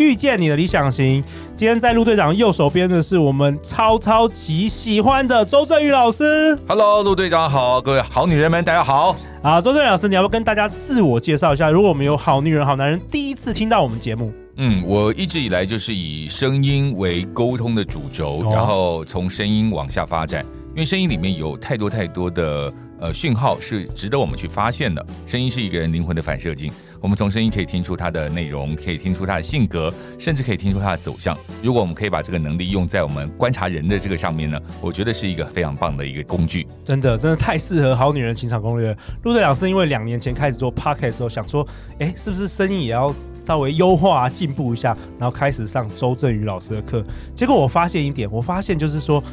遇见你的理想型。今天在陆队长右手边的是我们超超级喜欢的周振宇老师。Hello，陆队长好，各位好女人们，大家好。啊，周振宇老师，你要不要跟大家自我介绍一下？如果我们有好女人、好男人第一次听到我们节目，嗯，我一直以来就是以声音为沟通的主轴，然后从声音往下发展，因为声音里面有太多太多的呃讯号是值得我们去发现的。声音是一个人灵魂的反射镜。我们从声音可以听出他的内容，可以听出他的性格，甚至可以听出他的走向。如果我们可以把这个能力用在我们观察人的这个上面呢，我觉得是一个非常棒的一个工具。真的，真的太适合好女人情场攻略。陆队长是因为两年前开始做 podcast 的时候，想说，哎，是不是声音也要稍微优化、进步一下，然后开始上周振宇老师的课。结果我发现一点，我发现就是说，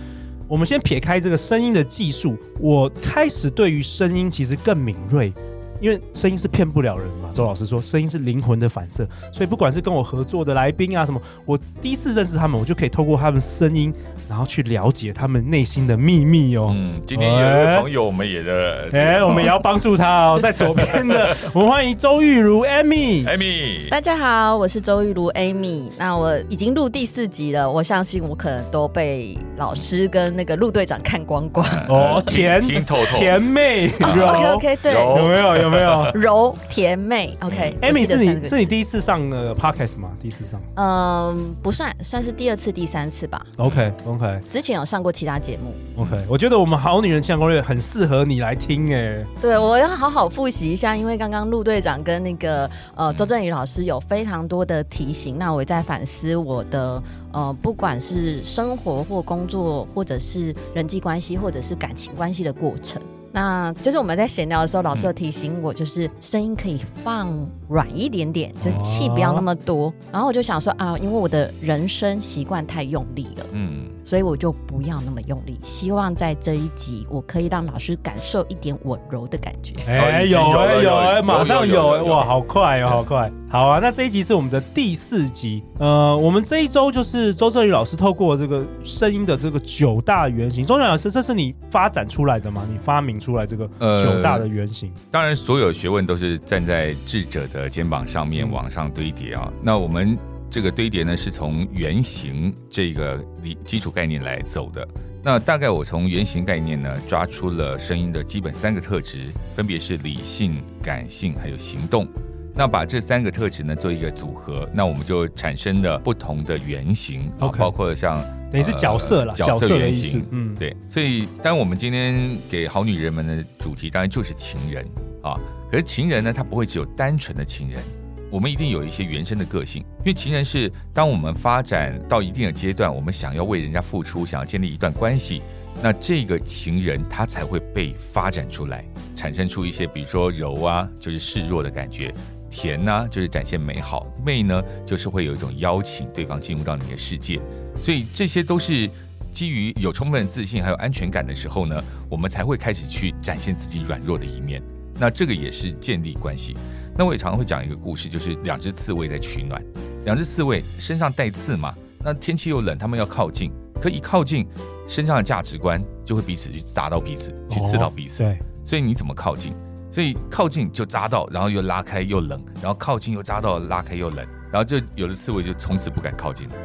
我们先撇开这个声音的技术，我开始对于声音其实更敏锐。因为声音是骗不了人嘛，周老师说声音是灵魂的反射，所以不管是跟我合作的来宾啊什么，我第一次认识他们，我就可以透过他们声音，然后去了解他们内心的秘密哦。嗯，今天有一位朋友，我们也的，哎、欸，我们也要帮助他哦，在左边的，我们欢迎周玉如 Amy，Amy，大家好，我是周玉如 Amy，那我已经录第四集了，我相信我可能都被老师跟那个陆队长看光光。哦，甜听透透，甜妹，OK OK，对，有没有？有？有没有？柔甜妹？OK，Amy、嗯、是你是你第一次上的 Podcast 吗？第一次上？嗯，不算，算是第二次、第三次吧。OK OK，之前有上过其他节目。OK，我觉得我们好女人情场攻略很适合你来听哎。对，我要好好复习一下，因为刚刚陆队长跟那个呃周振宇老师有非常多的提醒，那我也在反思我的呃，不管是生活或工作，或者是人际关系，或者是感情关系的过程。那就是我们在闲聊的时候，老师有提醒我，就是声音可以放软一点点，就是气不要那么多。然后我就想说啊，因为我的人生习惯太用力了，嗯。所以我就不要那么用力，希望在这一集我可以让老师感受一点温柔的感觉。哎，有哎有哎，马上有哎，哇，好快哦，好快。好啊，那这一集是我们的第四集。呃，我们这一周就是周正宇老师透过这个声音的这个九大原型。周正宇老师，这是你发展出来的吗？你发明出来这个九大的原型？呃，当然，所有学问都是站在智者的肩膀上面往上堆叠啊。那我们。这个堆叠呢，是从原型这个理基础概念来走的。那大概我从原型概念呢，抓出了声音的基本三个特质，分别是理性、感性还有行动。那把这三个特质呢做一个组合，那我们就产生了不同的原型.包括像等于是角色了，角色原型。嗯，对。所以，当我们今天给好女人们的主题，当然就是情人啊。可是情人呢，他不会只有单纯的情人。我们一定有一些原生的个性，因为情人是当我们发展到一定的阶段，我们想要为人家付出，想要建立一段关系，那这个情人他才会被发展出来，产生出一些，比如说柔啊，就是示弱的感觉；甜呢、就是展现美好；媚呢，就是会有一种邀请对方进入到你的世界。所以这些都是基于有充分的自信还有安全感的时候呢，我们才会开始去展现自己软弱的一面。那这个也是建立关系。那我也常常会讲一个故事，就是两只刺猬在取暖。两只刺猬身上带刺嘛，那天气又冷，它们要靠近，可一靠近，身上的价值观就会彼此去砸到彼此，去刺到彼此。对，所以你怎么靠近？所以靠近就扎到，然后又拉开又冷，然后靠近又扎到，拉开又冷，然后就有的刺猬就从此不敢靠近了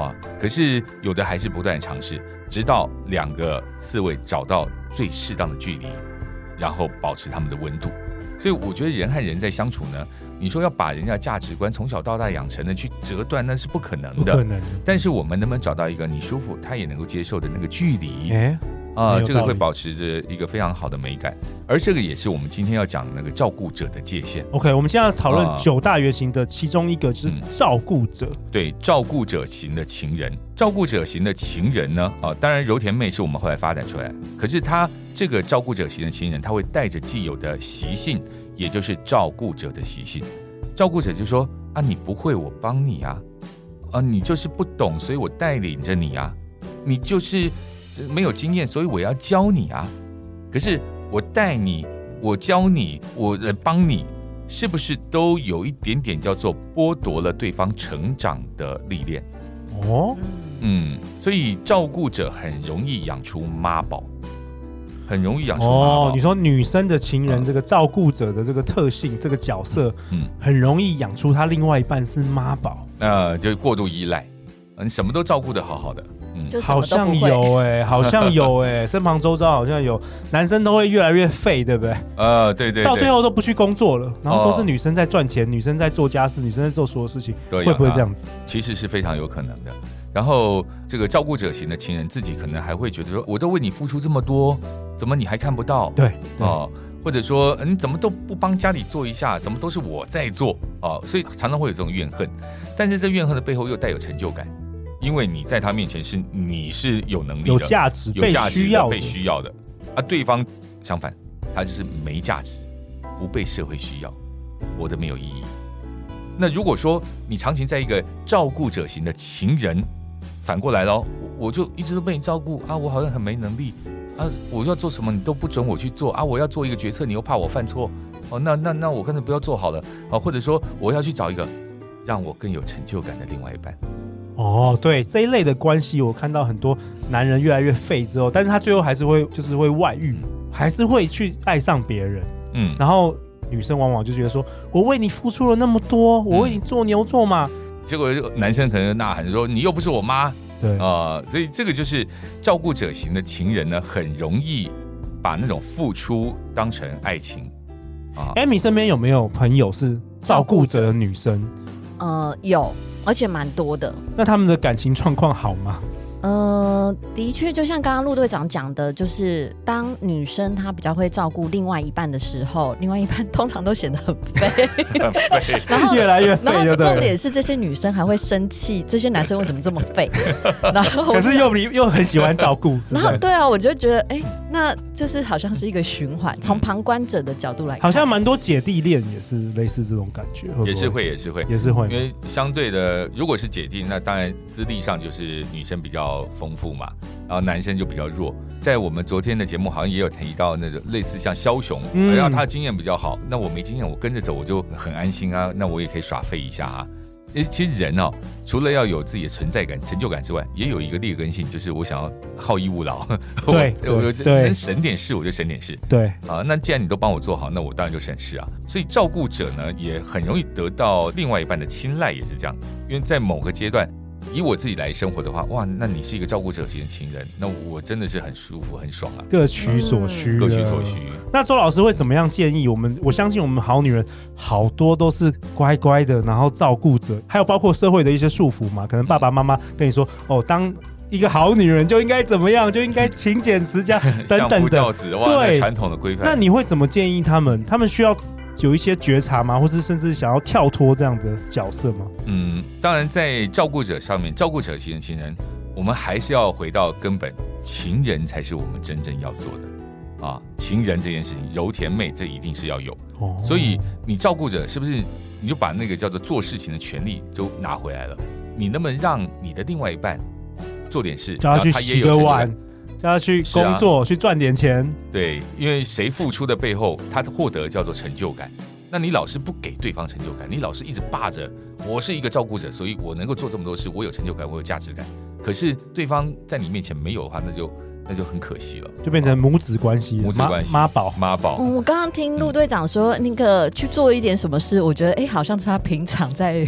啊。可是有的还是不断尝试，直到两个刺猬找到最适当的距离，然后保持他们的温度。所以我觉得人和人在相处呢，你说要把人家价值观从小到大养成的去折断，那是不可能的。不可能。但是我们能不能找到一个你舒服，他也能够接受的那个距离？哎，啊，这个会保持着一个非常好的美感。而这个也是我们今天要讲的那个照顾者的界限。OK，我们现在要讨论九大原型的其中一个就是照顾者。嗯、对，照顾者型的情人，照顾者型的情人呢？啊，当然柔甜妹是我们后来发展出来，可是他。这个照顾者型的亲人，他会带着既有的习性，也就是照顾者的习性。照顾者就说：“啊，你不会，我帮你啊。”啊，你就是不懂，所以我带领着你啊，你就是没有经验，所以我要教你啊。可是我带你，我教你，我来帮你，是不是都有一点点叫做剥夺了对方成长的历练？哦，嗯，所以照顾者很容易养出妈宝。很容易养出哦。你说女生的情人，这个照顾者的这个特性，嗯、这个角色，嗯，很容易养出他另外一半是妈宝，呃，就是过度依赖，你什么都照顾的好好的，嗯，好像有哎、欸，好像有哎、欸，身旁周遭好像有男生都会越来越废，对不对？呃，对对，对，到最后都不去工作了，然后都是女生在赚钱，哦、女生在做家事，女生在做所有事情，会不会这样子？其实是非常有可能的。然后这个照顾者型的情人自己可能还会觉得说，我都为你付出这么多。怎么你还看不到？对哦，或者说你怎么都不帮家里做一下？怎么都是我在做哦，所以常常会有这种怨恨。但是这怨恨的背后又带有成就感，因为你在他面前是你是有能力的、有价值、有价值的、被需要的、被需要的，而对方相反，他就是没价值，不被社会需要，活得没有意义。那如果说你长期在一个照顾者型的情人，反过来喽，我就一直都被你照顾啊，我好像很没能力。啊！我要做什么，你都不准我去做啊！我要做一个决策，你又怕我犯错哦。那那那我干脆不要做好了啊！或者说我要去找一个让我更有成就感的另外一半。哦，对这一类的关系，我看到很多男人越来越废之后，但是他最后还是会就是会外遇，还是会去爱上别人。嗯，然后女生往往就觉得说，我为你付出了那么多，我为你做牛做马，嗯，结果男生可能呐喊说，你又不是我妈。对啊、呃，所以这个就是照顾者型的情人呢，很容易把那种付出当成爱情啊。Amy 身边有没有朋友是照顾者的女生？呃，有，而且蛮多的。那他们的感情状况好吗？呃，的确，就像刚刚陆队长讲的，就是当女生她比较会照顾另外一半的时候，另外一半通常都显得很废，然后越来越废。然后重点是这些女生还会生气，这些男生为什么这么废？然后可是又又很喜欢照顾。然后对啊，我就觉得，哎，那就是好像是一个循环。从旁观者的角度来看，好像蛮多姐弟恋也是类似这种感觉，也是会，也是会，也是会。因为相对的，如果是姐弟，那当然资历上就是女生比较。丰富嘛，然后男生就比较弱。在我们昨天的节目好像也有提到那种类似像枭雄，嗯、然后他的经验比较好。那我没经验，我跟着走我就很安心啊。那我也可以耍废一下啊。其实人哦，除了要有自己的存在感、成就感之外，也有一个劣根性，就是我想要好逸恶劳。对，我能省点事我就省点事。对啊，那既然你都帮我做好，那我当然就省事啊。所以照顾者呢，也很容易得到另外一半的青睐，也是这样。因为在某个阶段。以我自己来生活的话，哇，那你是一个照顾者型的情人，那我真的是很舒服、很爽啊。各取所需，各取所需。那周老师会怎么样建议我们？我相信我们好女人好多都是乖乖的，然后照顾者，还有包括社会的一些束缚嘛。可能爸爸妈妈跟你说，哦，当一个好女人就应该怎么样，就应该勤俭持家等等的，教子，对，传统的规范。那你会怎么建议他们？他们需要？有一些觉察吗？或是甚至想要跳脱这样的角色吗？嗯，当然，在照顾者上面，照顾者型的情人，我们还是要回到根本，情人才是我们真正要做的啊！情人这件事情，柔甜妹这一定是要有。哦，所以你照顾者是不是你就把那个叫做做事情的权利都拿回来了？你能不能让你的另外一半做点事，叫他去洗个碗？叫他去工作，啊、去赚点钱。对，因为谁付出的背后，他获得叫做成就感。那你老是不给对方成就感，你老是一直霸着，我是一个照顾者，所以我能够做这么多事，我有成就感，我有价值感。可是对方在你面前没有的话，那就。那就很可惜了，就变成母子关系，母子关系，妈宝，妈宝。嗯，我刚刚听陆队长说，那个去做一点什么事，我觉得哎，好像是他平常在。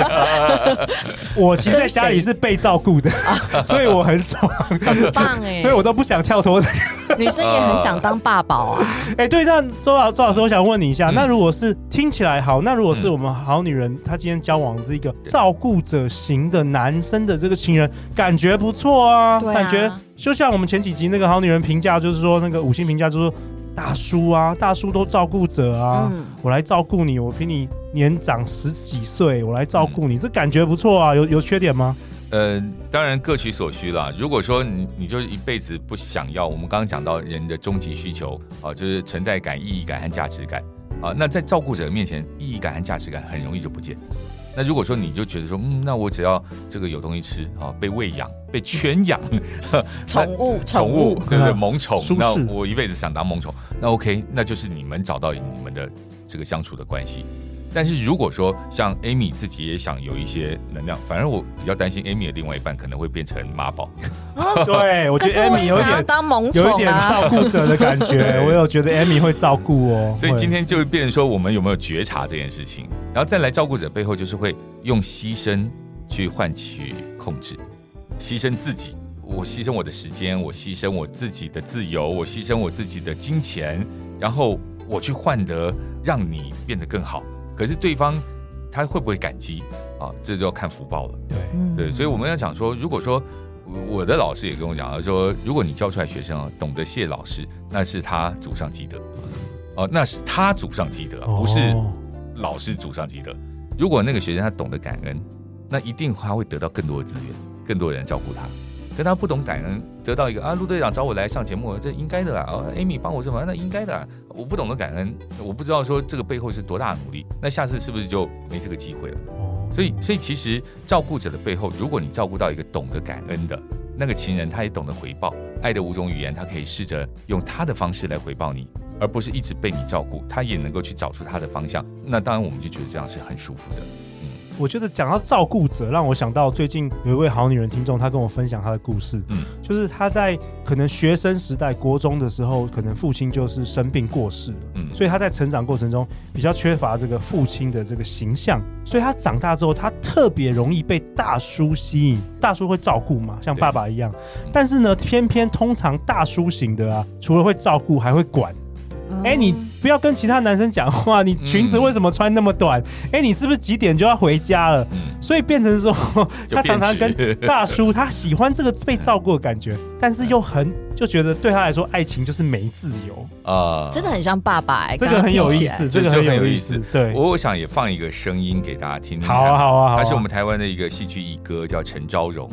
我其实在家里是被照顾的，所以我很爽，很棒哎，所以我都不想跳脱。女生也很想当爸宝啊。哎，对，那周老周老师，我想问你一下，那如果是听起来好，那如果是我们好女人，她今天交往这个照顾者型的男生的这个情人，感觉不错啊，感觉。就像我们前几集那个好女人评价，就是说那个五星评价，就是说大叔啊，大叔都照顾者啊，嗯、我来照顾你，我比你年长十几岁，我来照顾你，嗯、这感觉不错啊，有有缺点吗？呃，当然各取所需啦。如果说你你就一辈子不想要，我们刚刚讲到人的终极需求啊，就是存在感、意义感和价值感啊，那在照顾者的面前，意义感和价值感很容易就不见。那如果说你就觉得说，嗯，那我只要这个有东西吃啊，被喂养、被圈养，宠物、宠物，对不对？萌宠，那我一辈子想当萌宠，那 OK，那就是你们找到你们的这个相处的关系。但是如果说像 Amy 自己也想有一些能量，反而我比较担心 Amy 的另外一半可能会变成妈宝。对，我觉得 Amy 有点当萌宠、啊、有一点照顾者的感觉，我有觉得 Amy 会照顾哦。所以今天就变成说，我们有没有觉察这件事情，然后再来照顾者背后就是会用牺牲去换取控制，牺牲自己，我牺牲我的时间，我牺牲我自己的自由，我牺牲我自己的金钱，然后我去换得让你变得更好。可是对方他会不会感激啊？这就要看福报了。对，对，所以我们要讲说，如果说我的老师也跟我讲了，说如果你教出来学生啊，懂得谢老师，那是他祖上积德，哦，那是他祖上积德，不是老师祖上积德。如果那个学生他懂得感恩，那一定他会得到更多的资源，更多人照顾他。可他不懂感恩，得到一个啊，陆队长找我来上节目，这应该的啊。哦，Amy 帮我什么，那应该的啦。我不懂得感恩，我不知道说这个背后是多大的努力。那下次是不是就没这个机会了？所以，所以其实照顾者的背后，如果你照顾到一个懂得感恩的那个情人，他也懂得回报，爱的五种语言，他可以试着用他的方式来回报你，而不是一直被你照顾，他也能够去找出他的方向。那当然，我们就觉得这样是很舒服的。我觉得讲到照顾者，让我想到最近有一位好女人听众，她跟我分享她的故事。嗯，就是她在可能学生时代、国中的时候，可能父亲就是生病过世了。嗯，所以她在成长过程中比较缺乏这个父亲的这个形象，所以她长大之后，她特别容易被大叔吸引。大叔会照顾嘛，像爸爸一样。但是呢，偏偏通常大叔型的啊，除了会照顾，还会管。哎，你不要跟其他男生讲话。你裙子为什么穿那么短？哎，你是不是几点就要回家了？所以变成说，他常常跟 大叔，他喜欢这个被照顾的感觉，但是又很就觉得对他来说，爱情就是没自由啊，真的很像爸爸。这个很有意思，这个很有意思。对，我我想也放一个声音给大家听。好啊，好啊，他是我们台湾的一个戏剧一哥，叫陈昭荣。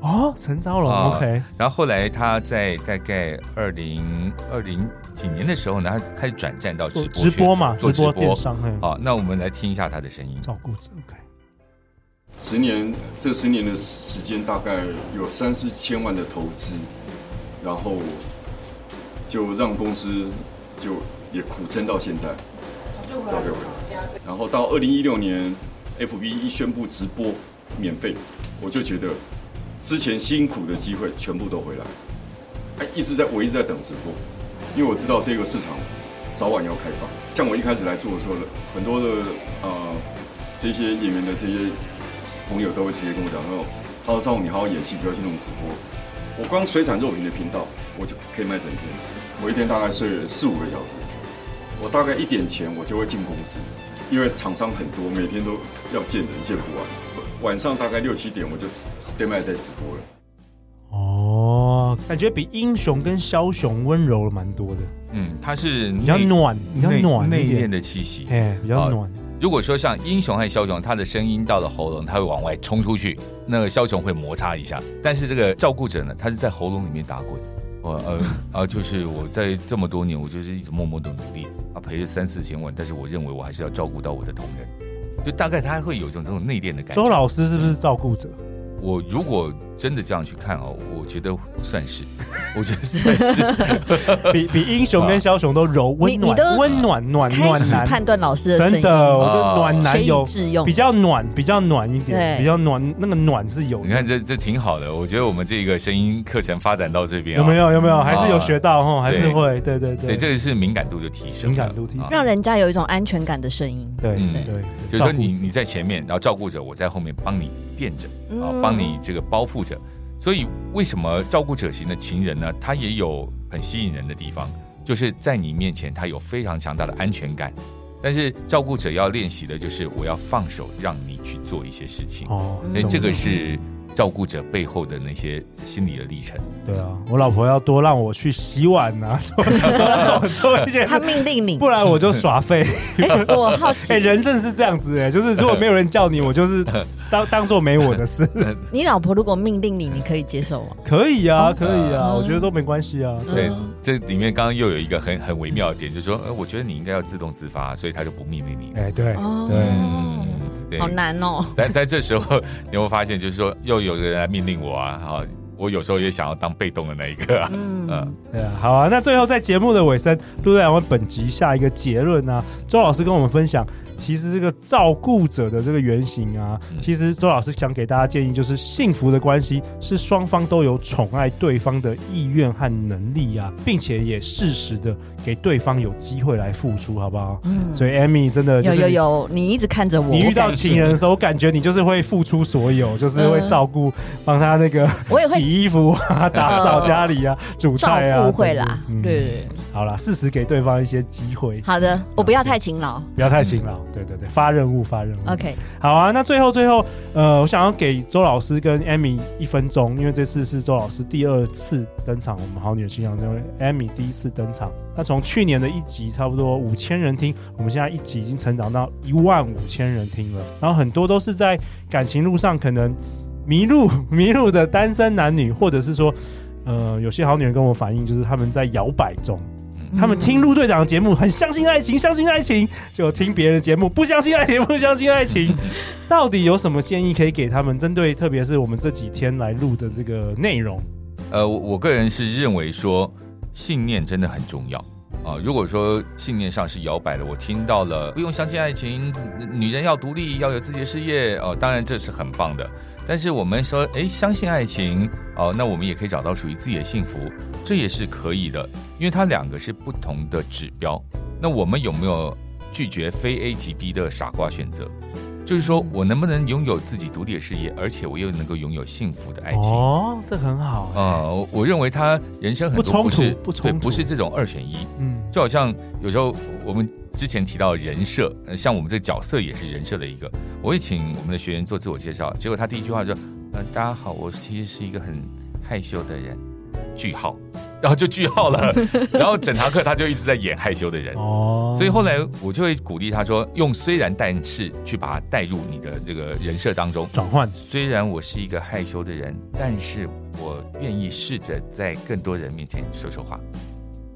哦，陈昭荣，OK。然后后来他在大概二零二零。几年的时候呢，他开始转战到直播直播嘛，直播电商。好，那我们来听一下他的声音。照顾者，OK。十年，这十年的时间大概有三四千万的投资，然后就让公司就也苦撑到现在，交给我。然后到二零一六年，FB 一宣布直播免费，我就觉得之前辛苦的机会全部都回来。哎，一直在，我一直在等直播。因为我知道这个市场早晚要开放，像我一开始来做的时候，很多的呃这些演员的这些朋友都会直接跟我讲说：“他说赵红，你好好演戏，不要去弄直播。”我光水产肉品的频道，我就可以卖整天。我一天大概睡了四五个小时，我大概一点前我就会进公司，因为厂商很多，每天都要见人见不完。晚上大概六七点我就 stand by 在直播了。感觉比英雄跟枭雄温柔了蛮多的。嗯，他是比较暖，比较暖内敛的气息，哎，比较暖。如果说像英雄和枭雄，他的声音到了喉咙，他会往外冲出去，那个枭雄会摩擦一下。但是这个照顾者呢，他是在喉咙里面打滚。我呃 啊，就是我在这么多年，我就是一直默默的努力啊，赔了三四千万，但是我认为我还是要照顾到我的同仁，就大概他会有一种这种内敛的感觉。周老师是不是照顾者？我如果真的这样去看哦，我觉得算是，我觉得算是。比比英雄跟枭雄都柔温暖，温暖暖暖男。判断老师的真的，我觉得暖男有比较暖，比较暖一点，比较暖，那个暖是有。你看这这挺好的，我觉得我们这个声音课程发展到这边有没有有没有？还是有学到哈，还是会对对对，这个是敏感度的提升，敏感度提升，让人家有一种安全感的声音。对对，就是说你你在前面，然后照顾者我在后面帮你垫着啊，帮。帮你这个包覆着，所以为什么照顾者型的情人呢？他也有很吸引人的地方，就是在你面前他有非常强大的安全感。但是照顾者要练习的就是我要放手，让你去做一些事情。哦，所以这个是。照顾者背后的那些心理的历程。对啊，我老婆要多让我去洗碗啊，多让我做一些。他命令你，不然我就耍废。欸、我好奇，哎、欸，人真的是这样子哎，就是如果没有人叫你，我就是当 当做没我的事。你老婆如果命令你，你可以接受吗？可以啊，可以啊，我觉得都没关系啊。对，这里面刚刚又有一个很很微妙的点，就是说，呃，我觉得你应该要自动自发，所以他就不命令你。哎，对对。对，好难哦。但在这时候你会发现，就是说又有人来命令我啊，哈。我有时候也想要当被动的那一个啊，嗯，嗯对啊，好啊，那最后在节目的尾声，陆队长为本集下一个结论呢、啊？周老师跟我们分享。其实这个照顾者的这个原型啊，其实周老师想给大家建议，就是幸福的关系是双方都有宠爱对方的意愿和能力啊，并且也适时的给对方有机会来付出，好不好？嗯。所以 Amy 真的就是有有有，你一直看着我。你遇到情人的时候，我感觉你就是会付出所有，就是会照顾，帮他那个我也会洗衣服啊，打扫家里啊，煮菜啊，不会啦。对，好啦，适时给对方一些机会。好的，我不要太勤劳，不要太勤劳。对对对，发任务发任务。OK，好啊。那最后最后，呃，我想要给周老师跟 Amy 一分钟，因为这次是周老师第二次登场，我们好女人情场攻略 Amy 第一次登场。那从去年的一集差不多五千人听，我们现在一集已经成长到一万五千人听了。然后很多都是在感情路上可能迷路迷路的单身男女，或者是说，呃，有些好女人跟我反映，就是他们在摇摆中。他们听陆队长的节目，很相信爱情，相信爱情，就听别人的节目，不相信爱情，不相信爱情。到底有什么建议可以给他们？针对特别是我们这几天来录的这个内容，呃，我个人是认为说，信念真的很重要啊。如果说信念上是摇摆的，我听到了不用相信爱情，女人要独立，要有自己的事业哦，当然这是很棒的。但是我们说，诶，相信爱情哦，那我们也可以找到属于自己的幸福，这也是可以的，因为它两个是不同的指标。那我们有没有拒绝非 A 即 B 的傻瓜选择？就是说我能不能拥有自己独立的事业，而且我又能够拥有幸福的爱情？哦，这很好啊、呃！我认为他人生很多不是不冲突，不是这种二选一。嗯，就好像有时候我们之前提到人设，像我们这个角色也是人设的一个。我会请我们的学员做自我介绍，结果他第一句话就说：“呃，大家好，我其实是一个很害羞的人。”句号。然后就句号了，然后整堂课他就一直在演害羞的人，哦，所以后来我就会鼓励他说，用虽然但是去把它带入你的这个人设当中转换。虽然我是一个害羞的人，但是我愿意试着在更多人面前说说话。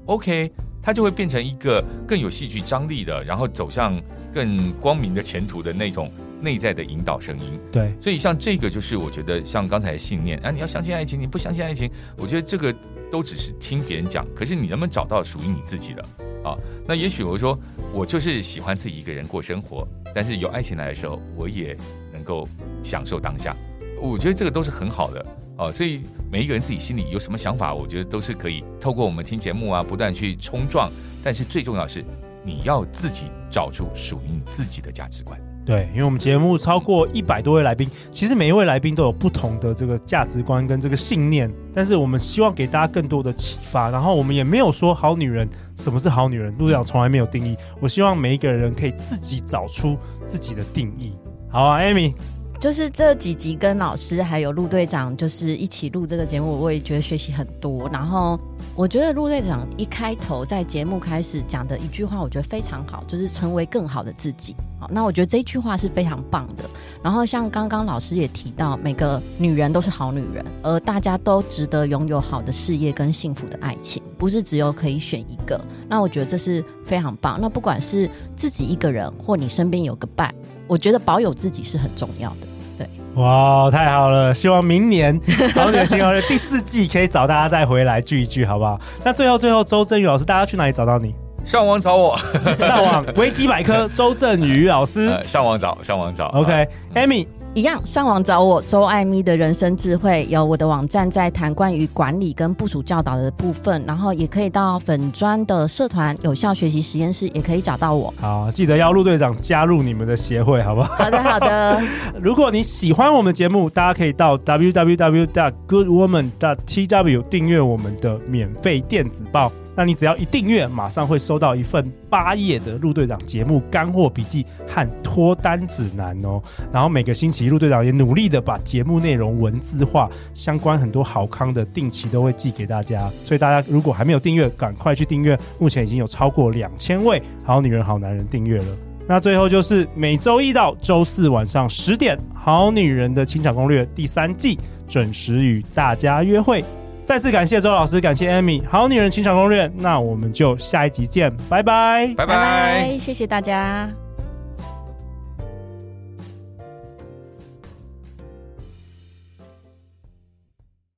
OK，他就会变成一个更有戏剧张力的，然后走向更光明的前途的那种内在的引导声音。对，所以像这个就是我觉得像刚才的信念啊，你要相信爱情，你不相信爱情，我觉得这个。都只是听别人讲，可是你能不能找到属于你自己的啊？那也许我说，我就是喜欢自己一个人过生活，但是有爱情来的时候，我也能够享受当下。我觉得这个都是很好的啊。所以每一个人自己心里有什么想法，我觉得都是可以透过我们听节目啊，不断去冲撞。但是最重要是，你要自己找出属于你自己的价值观。对，因为我们节目超过一百多位来宾，其实每一位来宾都有不同的这个价值观跟这个信念，但是我们希望给大家更多的启发。然后我们也没有说好女人什么是好女人，陆队长从来没有定义。我希望每一个人可以自己找出自己的定义。好啊，Amy。就是这几集跟老师还有陆队长就是一起录这个节目，我也觉得学习很多。然后我觉得陆队长一开头在节目开始讲的一句话，我觉得非常好，就是成为更好的自己。好，那我觉得这一句话是非常棒的。然后像刚刚老师也提到，每个女人都是好女人，而大家都值得拥有好的事业跟幸福的爱情，不是只有可以选一个。那我觉得这是非常棒。那不管是自己一个人，或你身边有个伴。我觉得保有自己是很重要的，对。哇，太好了！希望明年《好女人情场攻略》第四季可以找大家再回来聚一聚，好不好？那最后最后，周正宇老师，大家去哪里找到你？上网找我，上网维基百科，周正宇老师。呃、上网找，上网找。OK，Amy。嗯一样，上网找我周艾咪的人生智慧，有我的网站在谈关于管理跟部署教导的部分，然后也可以到粉专的社团有效学习实验室，也可以找到我。好，记得要陆队长加入你们的协会，好不好？好的，好的。如果你喜欢我们的节目，大家可以到 www.goodwoman.tw 订阅我们的免费电子报。那你只要一订阅，马上会收到一份八页的陆队长节目干货笔记和脱单指南哦。然后每个星期陆队长也努力的把节目内容文字化，相关很多好康的定期都会寄给大家。所以大家如果还没有订阅，赶快去订阅。目前已经有超过两千位好女人好男人订阅了。那最后就是每周一到周四晚上十点，《好女人的情场攻略》第三季准时与大家约会。再次感谢周老师，感谢 Amy，好女人情场攻略，那我们就下一集见，拜拜，拜拜，谢谢大家。